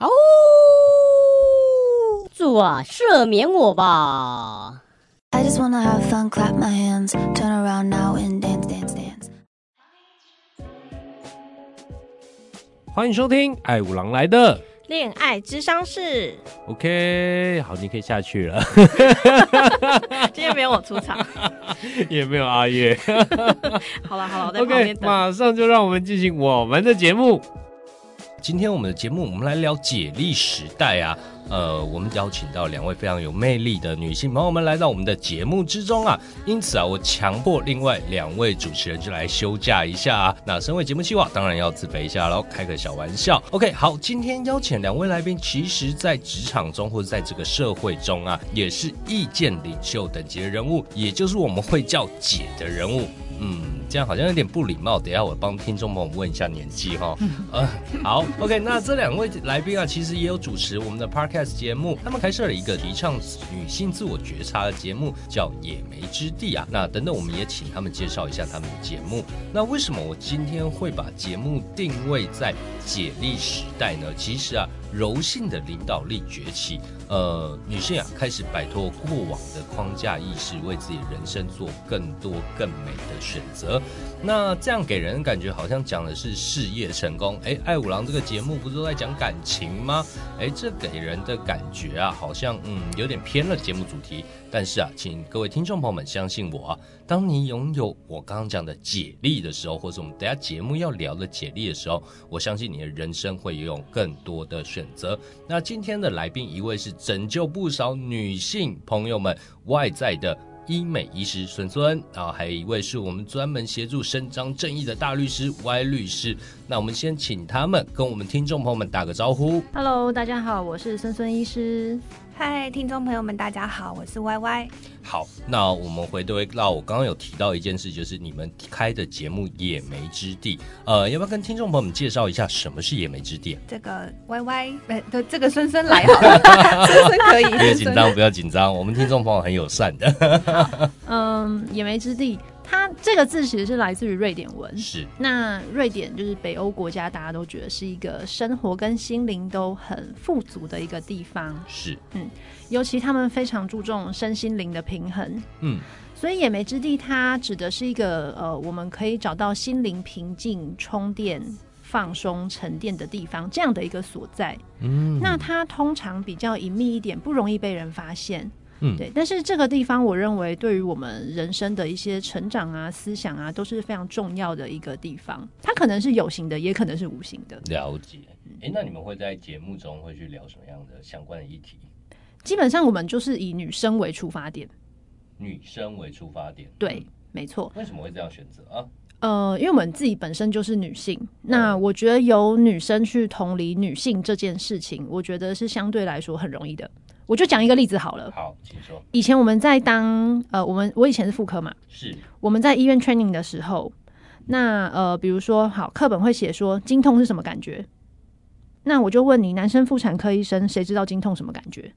哦，主啊，赦免我吧！I just wanna have fun, clap my hands, turn around now and dance, dance, dance. 欢迎收听《爱五郎来的恋爱智商室》。OK，好，你可以下去了。今天没有我出场，也没有阿月。好了好了，我在旁边等。OK，马上就让我们进行我们的节目。今天我们的节目，我们来聊解力时代啊。呃，我们邀请到两位非常有魅力的女性朋友们来到我们的节目之中啊。因此啊，我强迫另外两位主持人就来休假一下啊。那身为节目计划，当然要自肥一下喽，开个小玩笑。OK，好，今天邀请两位来宾，其实在职场中或者在这个社会中啊，也是意见领袖等级的人物，也就是我们会叫姐的人物。嗯，这样好像有点不礼貌。等一下我帮听众朋友问一下年纪哈。呃，好，OK，那这两位来宾啊，其实也有主持我们的 Podcast 节目，他们开设了一个提倡女性自我觉察的节目，叫《野莓之地》啊。那等等，我们也请他们介绍一下他们的节目。那为什么我今天会把节目定位在解力时代呢？其实啊。柔性的领导力崛起，呃，女性啊开始摆脱过往的框架意识，为自己人生做更多更美的选择。那这样给人感觉好像讲的是事业成功。哎，爱五郎这个节目不是都在讲感情吗？哎，这给人的感觉啊，好像嗯有点偏了节目主题。但是啊，请各位听众朋友们相信我啊，当你拥有我刚刚讲的解力的时候，或者我们等下节目要聊的解力的时候，我相信你的人生会有更多的选择。那今天的来宾一位是拯救不少女性朋友们外在的医美医师孙孙，然后还有一位是我们专门协助伸张正义的大律师 Y 律师。那我们先请他们跟我们听众朋友们打个招呼。Hello，大家好，我是孙孙医师。嗨，听众朋友们，大家好，我是 Y Y。好，那我们回头到我刚刚有提到一件事，就是你们开的节目《野莓之地》，呃，要不要跟听众朋友们介绍一下什么是野莓之地？这个 Y Y，呃，这个孙孙来好了，孙孙可以。不要紧张，不要紧张，我们听众朋友很友善的。嗯，野莓之地。它这个字其实是来自于瑞典文，是。那瑞典就是北欧国家，大家都觉得是一个生活跟心灵都很富足的一个地方，是。嗯，尤其他们非常注重身心灵的平衡，嗯。所以野莓之地它指的是一个呃，我们可以找到心灵平静、充电、放松、沉淀的地方，这样的一个所在。嗯。那它通常比较隐秘一点，不容易被人发现。嗯，对，但是这个地方，我认为对于我们人生的一些成长啊、思想啊，都是非常重要的一个地方。它可能是有形的，也可能是无形的。了解。哎，那你们会在节目中会去聊什么样的相关的议题？基本上，我们就是以女生为出发点。女生为出发点，对，没错。为什么会这样选择啊？呃，因为我们自己本身就是女性，那我觉得由女生去同理女性这件事情，我觉得是相对来说很容易的。我就讲一个例子好了。好，请说。以前我们在当呃，我们我以前是妇科嘛，是我们在医院 training 的时候，那呃，比如说好，课本会写说经痛是什么感觉，那我就问你，男生妇产科医生谁知道经痛什么感觉？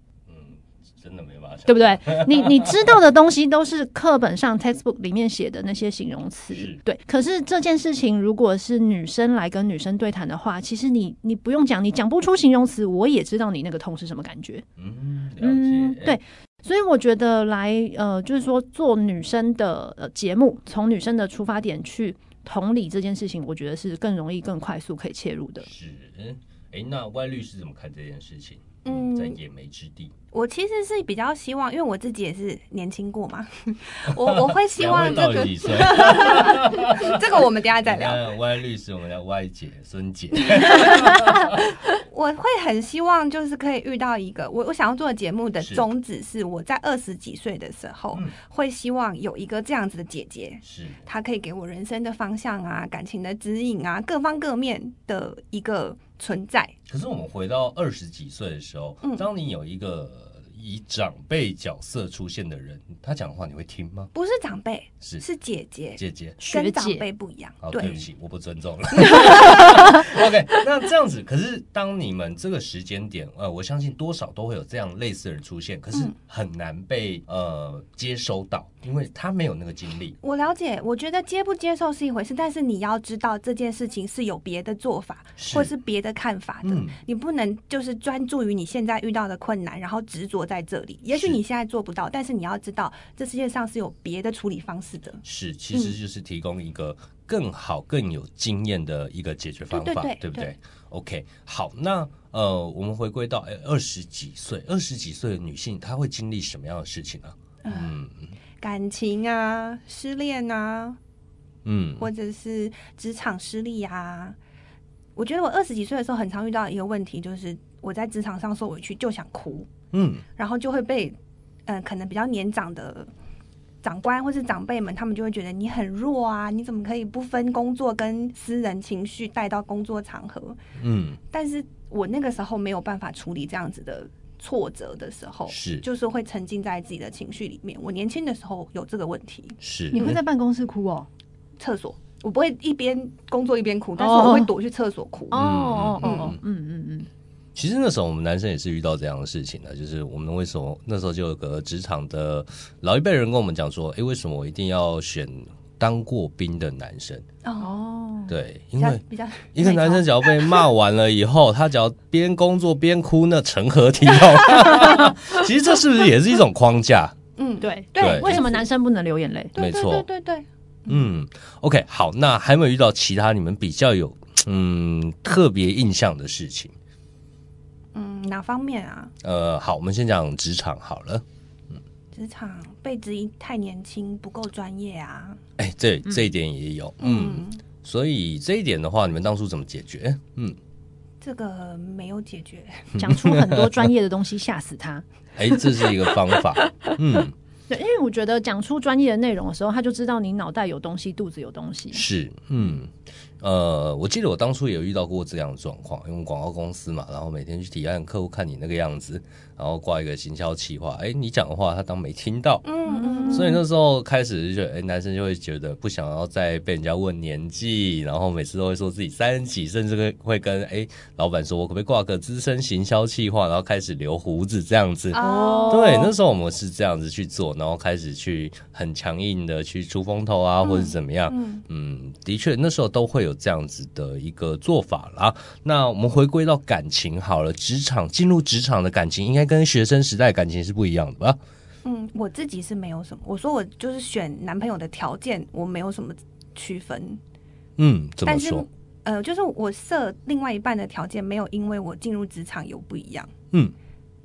真的没办法，对不对？你你知道的东西都是课本上 textbook 里面写的那些形容词，对。可是这件事情如果是女生来跟女生对谈的话，其实你你不用讲，你讲不出形容词，我也知道你那个痛是什么感觉。嗯，了解。嗯，对。所以我觉得来呃，就是说做女生的呃节目，从女生的出发点去同理这件事情，我觉得是更容易、更快速可以切入的。是，哎，那 Y 律师怎么看这件事情？嗯，在野莓之地。我其实是比较希望，因为我自己也是年轻过嘛，我我会希望这个，这个我们等下再聊。歪律师，我们叫歪姐、孙姐。我会很希望，就是可以遇到一个我我想要做的节目的宗旨是，我在二十几岁的时候，会希望有一个这样子的姐姐，是她可以给我人生的方向啊、感情的指引啊、各方各面的一个存在。可是我们回到二十几岁的时候，当你有一个。以长辈角色出现的人，他讲的话你会听吗？不是长辈，是是姐姐，姐姐跟长辈不一样。好，对，对不起，我不尊重了。OK，那这样子，可是当你们这个时间点，呃，我相信多少都会有这样类似的人出现，可是很难被、嗯、呃接收到，因为他没有那个经历。我了解，我觉得接不接受是一回事，但是你要知道这件事情是有别的做法，是或是别的看法的，嗯、你不能就是专注于你现在遇到的困难，然后执着在这里。也许你现在做不到，但是你要知道，这世界上是有别的处理方式的。是，其实就是提供一个更好、更有经验的一个解决方法，对，不对，对？OK，好，那呃，我们回归到二十几岁，二十几岁的女性，她会经历什么样的事情呢？嗯，感情啊，失恋啊，嗯，或者是职场失利啊。我觉得我二十几岁的时候，很常遇到一个问题，就是我在职场上受委屈就想哭，嗯，然后就会被，嗯、呃，可能比较年长的长官或是长辈们，他们就会觉得你很弱啊，你怎么可以不分工作跟私人情绪带到工作场合？嗯，但是我那个时候没有办法处理这样子的挫折的时候，是就是会沉浸在自己的情绪里面。我年轻的时候有这个问题，是你会在办公室哭哦，厕所。我不会一边工作一边哭，但是我会躲去厕所哭。哦哦哦，嗯嗯嗯。其实那时候我们男生也是遇到这样的事情的，就是我们为什么那时候就有个职场的老一辈人跟我们讲说，哎，为什么我一定要选当过兵的男生？哦，对，因为比较一个男生只要被骂完了以后，他只要边工作边哭，那成何体统？其实这是不是也是一种框架？嗯，对对。为什么男生不能流眼泪？没错，对对对。嗯，OK，好，那还有没有遇到其他你们比较有嗯特别印象的事情？嗯，哪方面啊？呃，好，我们先讲职场好了。嗯，职场被质疑太年轻，不够专业啊。哎、欸，这这一点也有，嗯，嗯，所以这一点的话，你们当初怎么解决？嗯，这个没有解决，讲出很多专业的东西吓死他。哎、欸，这是一个方法，嗯。对，因为我觉得讲出专业的内容的时候，他就知道你脑袋有东西，肚子有东西。是，嗯。呃，我记得我当初也有遇到过这样的状况，因为广告公司嘛，然后每天去提案，客户看你那个样子，然后挂一个行销企划，哎，你讲的话他当没听到，嗯嗯，所以那时候开始就哎，男生就会觉得不想要再被人家问年纪，然后每次都会说自己三十几，甚至会会跟哎老板说，我可不可以挂个资深行销企划，然后开始留胡子这样子，哦，对，那时候我们是这样子去做，然后开始去很强硬的去出风头啊，或者怎么样，嗯，嗯，的确那时候都会有。这样子的一个做法啦。那我们回归到感情好了，职场进入职场的感情应该跟学生时代感情是不一样的吧？嗯，我自己是没有什么。我说我就是选男朋友的条件，我没有什么区分。嗯，怎么说？呃，就是我设另外一半的条件，没有因为我进入职场有不一样。嗯，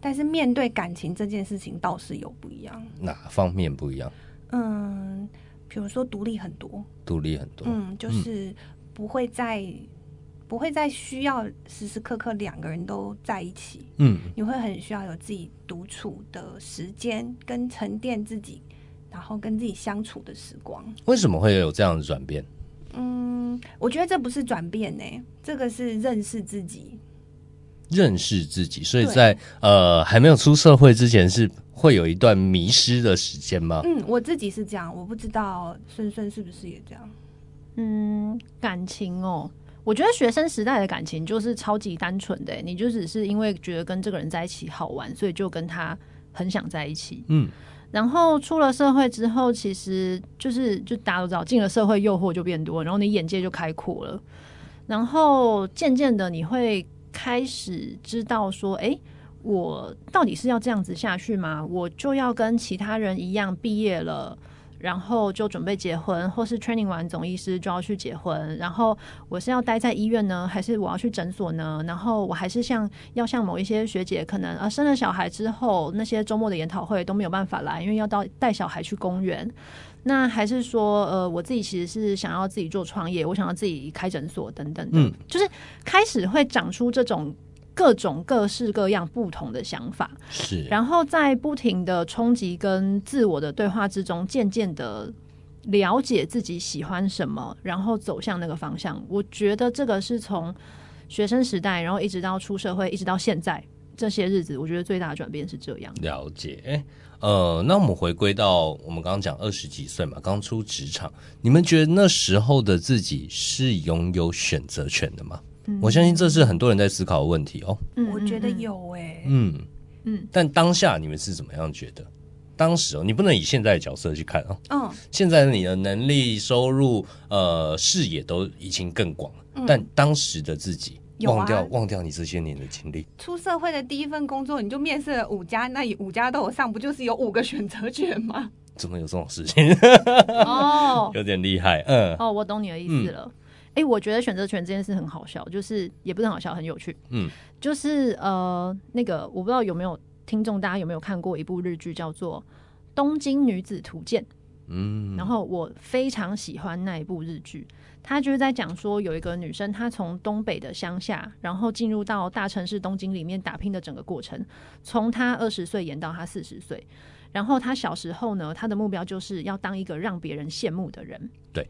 但是面对感情这件事情倒是有不一样。哪方面不一样？嗯，比如说独立很多，独立很多。嗯，就是。不会再不会再需要时时刻刻两个人都在一起，嗯，你会很需要有自己独处的时间，跟沉淀自己，然后跟自己相处的时光。为什么会有这样的转变？嗯，我觉得这不是转变呢，这个是认识自己，认识自己。所以在呃还没有出社会之前，是会有一段迷失的时间吗？嗯，我自己是这样，我不知道孙孙是不是也这样。嗯，感情哦，我觉得学生时代的感情就是超级单纯的，你就只是因为觉得跟这个人在一起好玩，所以就跟他很想在一起。嗯，然后出了社会之后，其实就是就大家都知道，进了社会诱惑就变多，然后你眼界就开阔了，然后渐渐的你会开始知道说，哎，我到底是要这样子下去吗？我就要跟其他人一样毕业了。然后就准备结婚，或是 training 完总医师就要去结婚。然后我是要待在医院呢，还是我要去诊所呢？然后我还是像要像某一些学姐，可能啊生了小孩之后，那些周末的研讨会都没有办法来，因为要到带小孩去公园。那还是说，呃，我自己其实是想要自己做创业，我想要自己开诊所等等的，嗯，就是开始会长出这种。各种各式各样不同的想法，是，然后在不停的冲击跟自我的对话之中，渐渐的了解自己喜欢什么，然后走向那个方向。我觉得这个是从学生时代，然后一直到出社会，一直到现在，这些日子，我觉得最大的转变是这样。了解，哎，呃，那我们回归到我们刚刚讲二十几岁嘛，刚出职场，你们觉得那时候的自己是拥有选择权的吗？嗯，我相信这是很多人在思考的问题哦。嗯，我觉得有哎，欸。嗯嗯，但当下你们是怎么样觉得？当时哦，你不能以现在的角色去看哦。嗯，现在你的能力、收入、呃，视野都已经更广了，嗯，但当时的自己。忘掉、啊、忘掉你这些年的经历。出社会的第一份工作，你就面试了五家，那五家都有上，不就是有五个选择权吗？怎么有这种事情？哦，有点厉害。嗯，哦，我懂你的意思了。哎、嗯欸，我觉得选择权这件事很好笑，就是也不是很好笑，很有趣。嗯，就是呃，那个我不知道有没有听众，大家有没有看过一部日剧叫做《东京女子图鉴》？嗯，然后我非常喜欢那一部日剧。他就是在讲说，有一个女生，她从东北的乡下，然后进入到大城市东京里面打拼的整个过程，从她二十岁演到她四十岁。然后她小时候呢，她的目标就是要当一个让别人羡慕的人。对。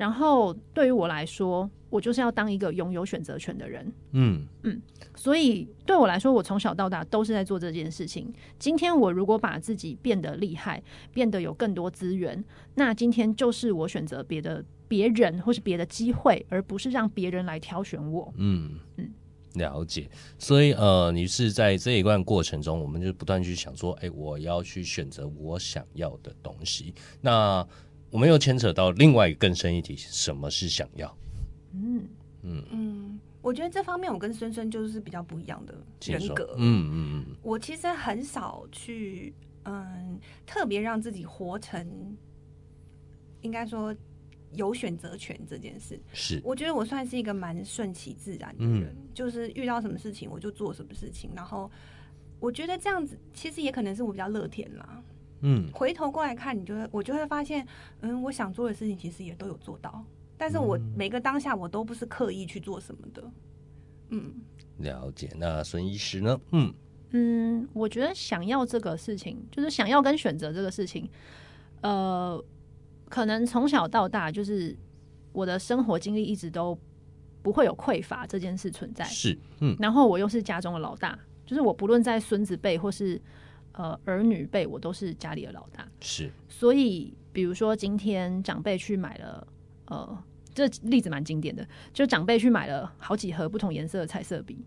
然后对于我来说，我就是要当一个拥有选择权的人。嗯嗯。所以对我来说，我从小到大都是在做这件事情。今天我如果把自己变得厉害，变得有更多资源，那今天就是我选择别的。别人或是别的机会，而不是让别人来挑选我。嗯嗯，了解。所以呃，你是在这一段过程中，我们就不断去想说，哎，我要去选择我想要的东西。那我们又牵扯到另外一个更深一题，什么是想要？嗯嗯嗯，我觉得这方面我跟孙孙就是比较不一样的人格。嗯嗯嗯，我其实很少去嗯特别让自己活成，应该说。有选择权这件事，是我觉得我算是一个蛮顺其自然的人，嗯，就是遇到什么事情我就做什么事情，然后我觉得这样子其实也可能是我比较乐天啦。嗯，回头过来看，你就会我就会发现，嗯，我想做的事情其实也都有做到，但是我每个当下我都不是刻意去做什么的。嗯，了解。那孙医师呢？嗯嗯，我觉得想要这个事情，就是想要跟选择这个事情，呃。可能从小到大，就是我的生活经历一直都不会有匮乏这件事存在。是，嗯。然后我又是家中的老大，就是我不论在孙子辈或是呃儿女辈，我都是家里的老大。是。所以，比如说今天长辈去买了，呃，这例子蛮经典的，就长辈去买了好几盒不同颜色的彩色笔。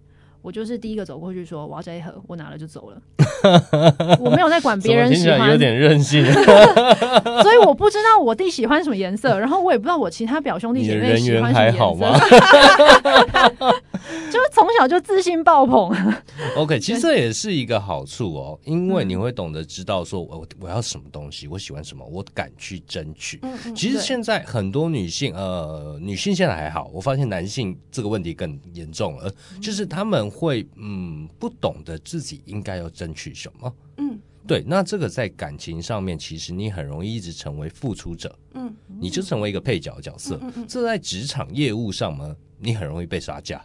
我就是第一个走过去说，我要这一盒，我拿了就走了，我没有在管别人喜欢，有点任性，所以我不知道我弟喜欢什么颜色，然后我也不知道我其他表兄弟姐妹喜欢什么颜色。从小就自信爆棚。OK，其实这也是一个好处哦，因为你会懂得知道说我我要什么东西，我喜欢什么，我敢去争取。其实现在很多女性，呃，女性现在还好，我发现男性这个问题更严重了，就是他们。会嗯，不懂得自己应该要争取什么，嗯，对，那这个在感情上面，其实你很容易一直成为付出者，嗯，你就成为一个配角角色。嗯，这在职场业务上呢，你很容易被杀价，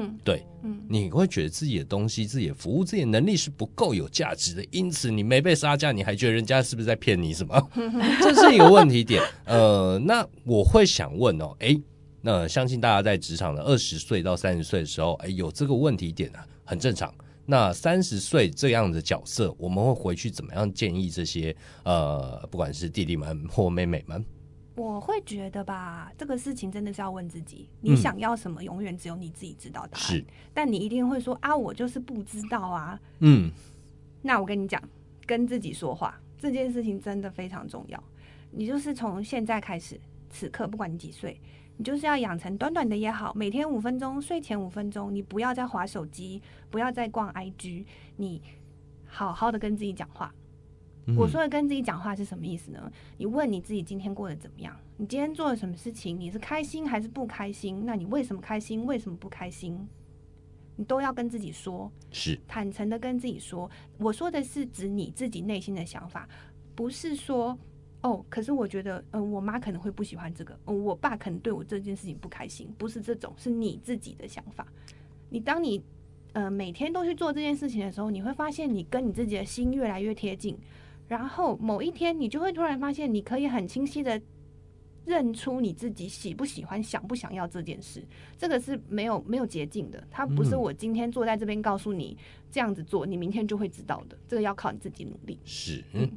嗯，对，嗯，你会觉得自己的东西、自己的服务、自己的能力是不够有价值的，因此你没被杀价，你还觉得人家是不是在骗你什么？这是一个问题点。呃，那我会想问哦，诶。那相信大家在职场的二十岁到三十岁的时候，哎，有这个问题点啊，很正常。那三十岁这样的角色，我们会回去怎么样建议这些呃，不管是弟弟们或妹妹们？我会觉得吧，这个事情真的是要问自己，你想要什么，永远只有你自己知道答案。是，但你一定会说啊，我就是不知道啊。嗯，那我跟你讲，跟自己说话这件事情真的非常重要。你就是从现在开始，此刻不管你几岁。你就是要养成短短的也好，每天五分钟，睡前五分钟，你不要再划手机，不要再逛 IG，你好好的跟自己讲话。嗯。我说的跟自己讲话是什么意思呢？你问你自己今天过得怎么样？你今天做了什么事情？你是开心还是不开心？那你为什么开心？为什么不开心？你都要跟自己说，是坦诚的跟自己说。我说的是指你自己内心的想法，不是说。哦，可是我觉得，嗯、呃，我妈可能会不喜欢这个，嗯，我爸可能对我这件事情不开心，不是这种，是你自己的想法。你当你，呃，每天都去做这件事情的时候，你会发现你跟你自己的心越来越贴近，然后某一天你就会突然发现，你可以很清晰的认出你自己喜不喜欢、想不想要这件事，这个是没有没有捷径的。它不是我今天坐在这边告诉你这样子做，你明天就会知道的。这个要靠你自己努力。是，嗯，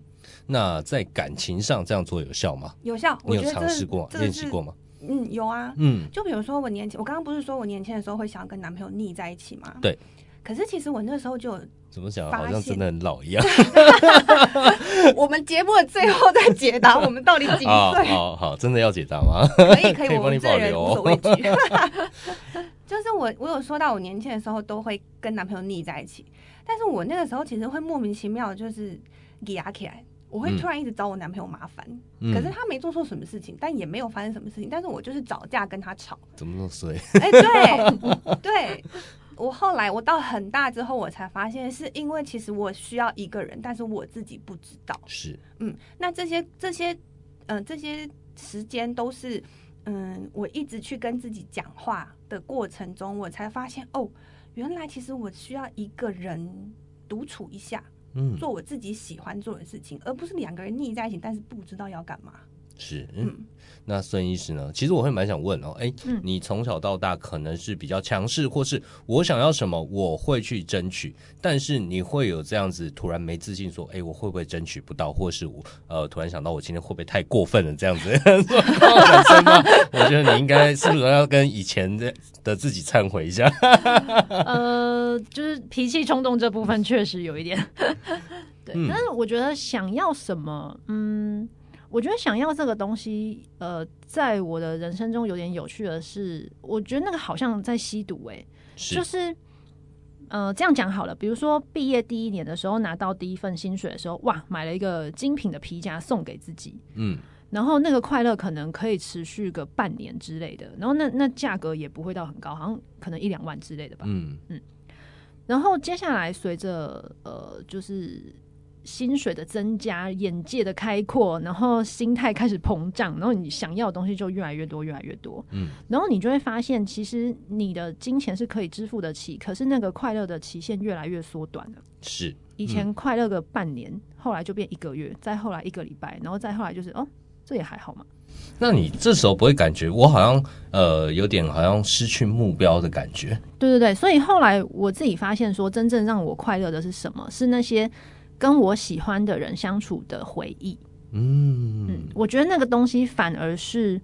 那在感情上这样做有效吗？有效，你有尝试过、练习过吗？嗯，有啊。嗯，就比如说我年轻，我刚刚不是说我年轻的时候会想要跟男朋友腻在一起吗？对。可是其实我那时候就怎么讲，好像真的很老一样。我们节目的最后再解答，我们到底几岁？好好，真的要解答吗？可以可以，我们这人无所畏惧。就是我我有说到，我年轻的时候都会跟男朋友腻在一起，但是我那个时候其实会莫名其妙就是压起来，我会突然一直找我男朋友麻烦。嗯、可是他没做错什么事情，但也没有发生什么事情，但是我就是找架跟他吵。怎么那么衰？哎、欸，对对。我后来，我到很大之后，我才发现，是因为其实我需要一个人，但是我自己不知道。是，嗯，那这些这些，嗯、呃，这些时间都是，嗯，我一直去跟自己讲话的过程中，我才发现，哦，原来其实我需要一个人独处一下，嗯，做我自己喜欢做的事情，而不是两个人腻在一起，但是不知道要干嘛。是，嗯，那孙医师呢？其实我会蛮想问哦，哎、欸，嗯、你从小到大可能是比较强势，或是我想要什么我会去争取，但是你会有这样子突然没自信，说，哎、欸，我会不会争取不到，或是我呃突然想到我今天会不会太过分了这样子 产生吗？我觉得你应该是不是要跟以前的的自己忏悔一下？呃，就是脾气冲动这部分确实有一点，对，嗯、但是我觉得想要什么，嗯。我觉得想要这个东西，呃，在我的人生中有点有趣的是，我觉得那个好像在吸毒、欸，哎是，就是，呃，这样讲好了，比如说毕业第一年的时候拿到第一份薪水的时候，哇，买了一个精品的皮夹送给自己，嗯，然后那个快乐可能可以持续个半年之类的，然后那那价格也不会到很高，好像可能一两万之类的吧，嗯。嗯，然后接下来随着呃，就是。薪水的增加，眼界的开阔，然后心态开始膨胀，然后你想要的东西就越来越多，越来越多。嗯，然后你就会发现，其实你的金钱是可以支付得起，可是那个快乐的期限越来越缩短了。是，嗯、以前快乐个半年，后来就变一个月，再后来一个礼拜，然后再后来就是哦，这也还好嘛。那你这时候不会感觉我好像呃有点好像失去目标的感觉？对对对，所以后来我自己发现说，真正让我快乐的是什么？是那些。跟我喜欢的人相处的回忆，嗯。嗯，我觉得那个东西反而是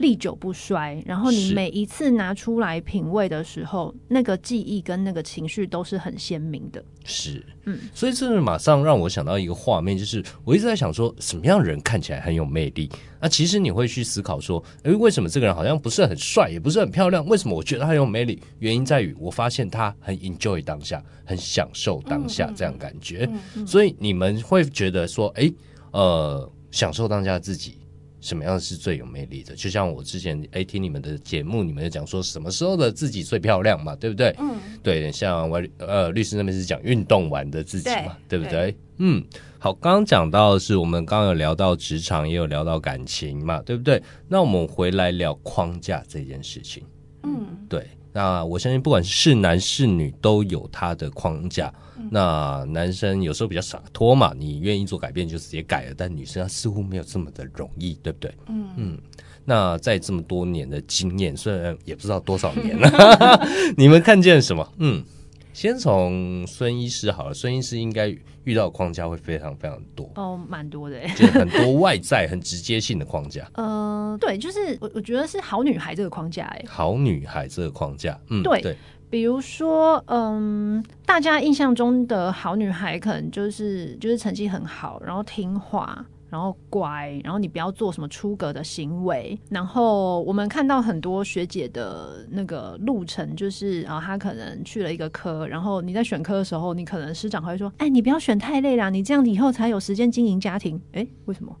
历久不衰。然后你每一次拿出来品味的时候，那个记忆跟那个情绪都是很鲜明的。是，嗯，所以这是马上让我想到一个画面，就是我一直在想说，什么样的人看起来很有魅力？那其实你会去思考说，诶，为什么这个人好像不是很帅，也不是很漂亮？为什么我觉得他很有魅力？原因在于我发现他很 enjoy 当下，很享受当下这样感觉。嗯嗯嗯、所以你们会觉得说，诶，呃，享受当下自己，什么样是最有魅力的？就像我之前哎听你们的节目，你们就讲说什么时候的自己最漂亮嘛，对不对？嗯，对，像我呃律师那边是讲运动完的自己嘛，对，对不对？对嗯。好，刚刚讲到的是我们刚刚有聊到职场，也有聊到感情嘛，对不对？那我们回来聊框架这件事情。嗯，对。那我相信不管是男是女都有他的框架。嗯、那男生有时候比较洒脱嘛，你愿意做改变就直接改了。但女生她似乎没有这么的容易，对不对？嗯嗯。那在这么多年的经验，虽然也不知道多少年了，你们看见什么？嗯。先从孙医师好了，孙医师应该遇到的框架会非常非常多哦，蛮多的，就是很多外在很直接性的框架。呃，对，就是我我觉得是好女孩这个框架，哎，好女孩这个框架，嗯，对对，比如说，嗯，大家印象中的好女孩可能就是就是成绩很好，然后听话。然后乖，然后你不要做什么出格的行为。然后我们看到很多学姐的那个路程，就是啊，她可能去了一个科，然后你在选科的时候，你可能师长会说：“哎，你不要选太累啦，你这样子以后才有时间经营家庭。”哎，为什么？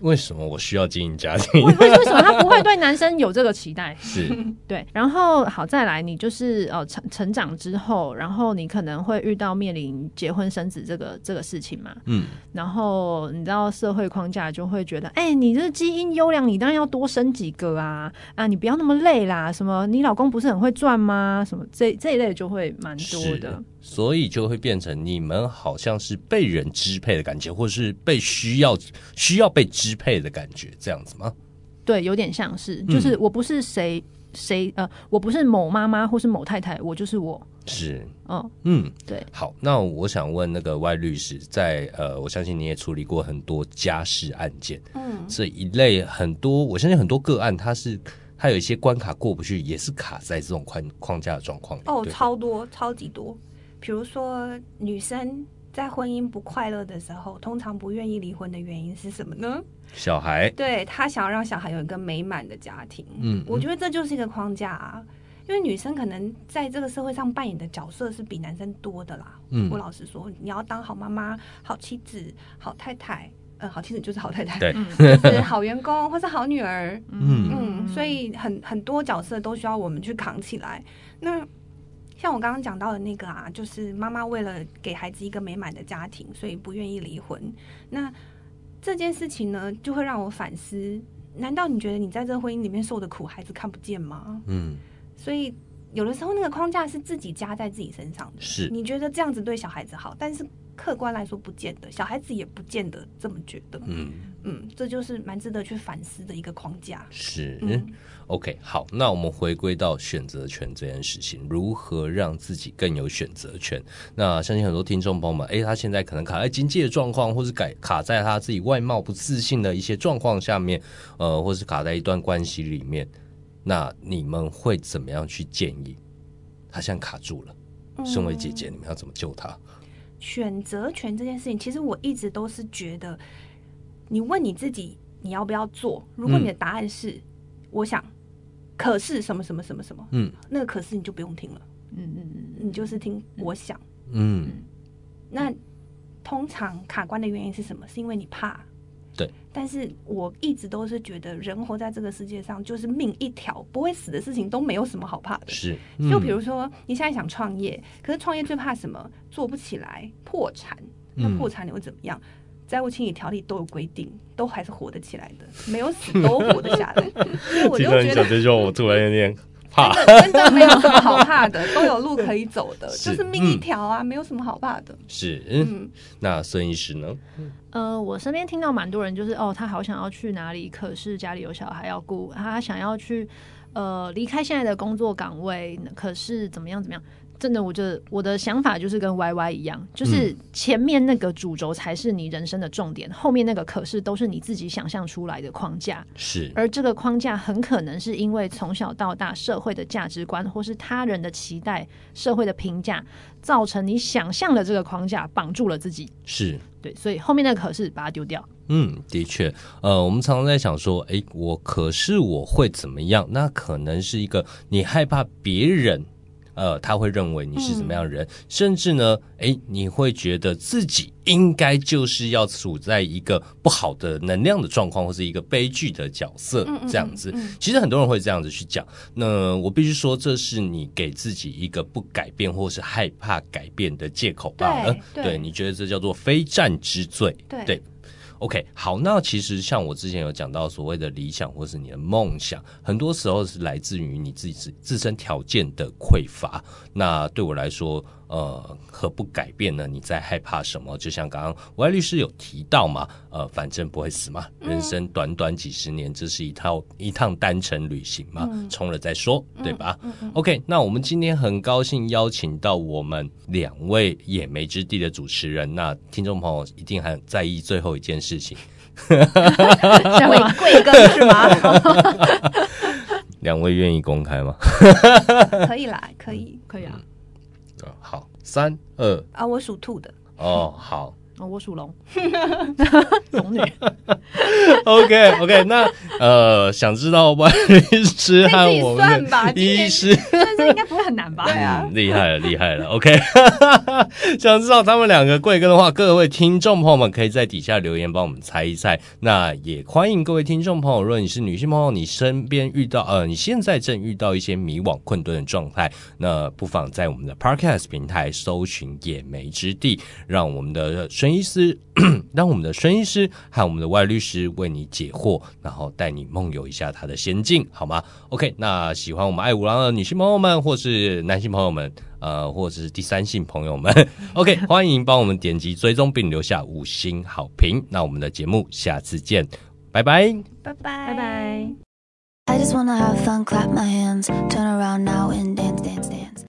为什么我需要经营家庭？为为什么他不会对男生有这个期待？是对，然后好再来，你就是呃成成长之后，然后你可能会遇到面临结婚生子这个这个事情嘛，嗯，然后你知道社会框架就会觉得，哎、欸，你这基因优良，你当然要多生几个啊啊，你不要那么累啦，什么你老公不是很会赚吗？什么这这一类就会蛮多的。所以就会变成你们好像是被人支配的感觉，或是被需要需要被支配的感觉，这样子吗？对，有点像是，就是我不是谁谁呃，我不是某妈妈或是某太太，我就是我。是，哦，嗯，对。好，那我想问那个 Y 律师在，在呃，我相信你也处理过很多家事案件，嗯，这一类很多，我相信很多个案，它是它有一些关卡过不去，也是卡在这种框框架的状况里。哦，超多，超级多。比如说，女生在婚姻不快乐的时候，通常不愿意离婚的原因是什么呢？小孩，对，她想要让小孩有一个美满的家庭。嗯，我觉得这就是一个框架啊。因为女生可能在这个社会上扮演的角色是比男生多的啦。嗯，我老实说，你要当好妈妈、好妻子、好太太，嗯、呃，好妻子就是好太太，对，就是好员工 或是好女儿。嗯嗯，所以很很多角色都需要我们去扛起来。那像我刚刚讲到的那个啊，就是妈妈为了给孩子一个美满的家庭，所以不愿意离婚。那这件事情呢，就会让我反思：难道你觉得你在这个婚姻里面受的苦，孩子看不见吗？嗯。所以有的时候那个框架是自己加在自己身上的，是你觉得这样子对小孩子好，但是客观来说不见得，小孩子也不见得这么觉得。嗯嗯，这就是蛮值得去反思的一个框架。是，嗯，OK，好，那我们回归到选择权这件事情，如何让自己更有选择权？那相信很多听众朋友们，哎，他现在可能卡在经济的状况，或是改卡在他自己外貌不自信的一些状况下面，呃，或是卡在一段关系里面。那你们会怎么样去建议？他现在卡住了，身为姐姐，你们要怎么救他？嗯，选择权这件事情，其实我一直都是觉得，你问你自己你要不要做？如果你的答案是、嗯、我想，可是什么什么什么什么，嗯，那个可是你就不用听了，嗯嗯嗯，你就是听我想，嗯，嗯，那通常卡关的原因是什么？是因为你怕。对，但是我一直都是觉得，人活在这个世界上，就是命一条，不会死的事情都没有什么好怕的。是，嗯、就比如说你现在想创业，可是创业最怕什么？做不起来，破产。那破产你会怎么样？债务清理条例都有规定，都还是活得起来的，没有死都活得下来。所以我就觉得，我突然有点 怕，真的真的没有什么好怕的，都有路可以走的，是就是命一条啊，嗯、没有什么好怕的。是，嗯，那孙医师呢？呃，我身边听到蛮多人，就是哦，他好想要去哪里，可是家里有小孩要顾，他想要去呃离开现在的工作岗位，可是怎么样怎么样？真的，我觉得我的想法就是跟 Y Y 一样，就是前面那个主轴才是你人生的重点，嗯、后面那个可是都是你自己想象出来的框架。是，而这个框架很可能是因为从小到大社会的价值观，或是他人的期待、社会的评价，造成你想象的这个框架绑住了自己。是对，所以后面那个可是把它丢掉。嗯，的确，呃，我们常常在想说，哎，我可是我会怎么样？那可能是一个你害怕别人。呃，他会认为你是怎么样的人，嗯、甚至呢，诶，你会觉得自己应该就是要处在一个不好的能量的状况，或是一个悲剧的角色这样子。嗯嗯嗯、其实很多人会这样子去讲。那我必须说，这是你给自己一个不改变或是害怕改变的借口罢了。对，对，你觉得这叫做非战之罪？对。对 OK，好，那其实像我之前有讲到所谓的理想或是你的梦想，很多时候是来自于你自己自自身条件的匮乏。那对我来说，呃，何不改变呢？你在害怕什么？就像刚刚 Y 律师有提到嘛，呃，反正不会死嘛，人生短短几十年，这是一套一趟单程旅行嘛，冲了再说，对吧？OK，那我们今天很高兴邀请到我们两位野莓之地的主持人，那听众朋友一定很在意最后一件事情，贵贵庚是吗？两位愿意公开吗？可以啦，可以，可以啊。好，三二啊，我属兔的。哦，好。哦、我属龙，龙女。OK OK，那呃，想知道万律师和我们医师，但是应该不会很难吧？对 啊，厉害了，厉害了。OK，想知道他们两个贵庚的话，各位听众朋友们可以在底下留言帮我们猜一猜。那也欢迎各位听众朋友，如果你是女性朋友，你身边遇到呃，你现在正遇到一些迷惘困顿的状态，那不妨在我们的 Podcast 平台搜寻“野莓之地”，让我们的声医师，让我们的孙医师和我们的外律师为你解惑，然后带你梦游一下他的仙境，好吗？OK，那喜欢我们爱五郎的女性朋友们，或是男性朋友们，呃，或者是第三性朋友们，OK，欢迎帮我们点击追踪并留下五星好评。那我们的节目下次见，拜拜，拜拜，拜拜。I just wanna have fun, clap my hands, turn around now and dance, dance, dance.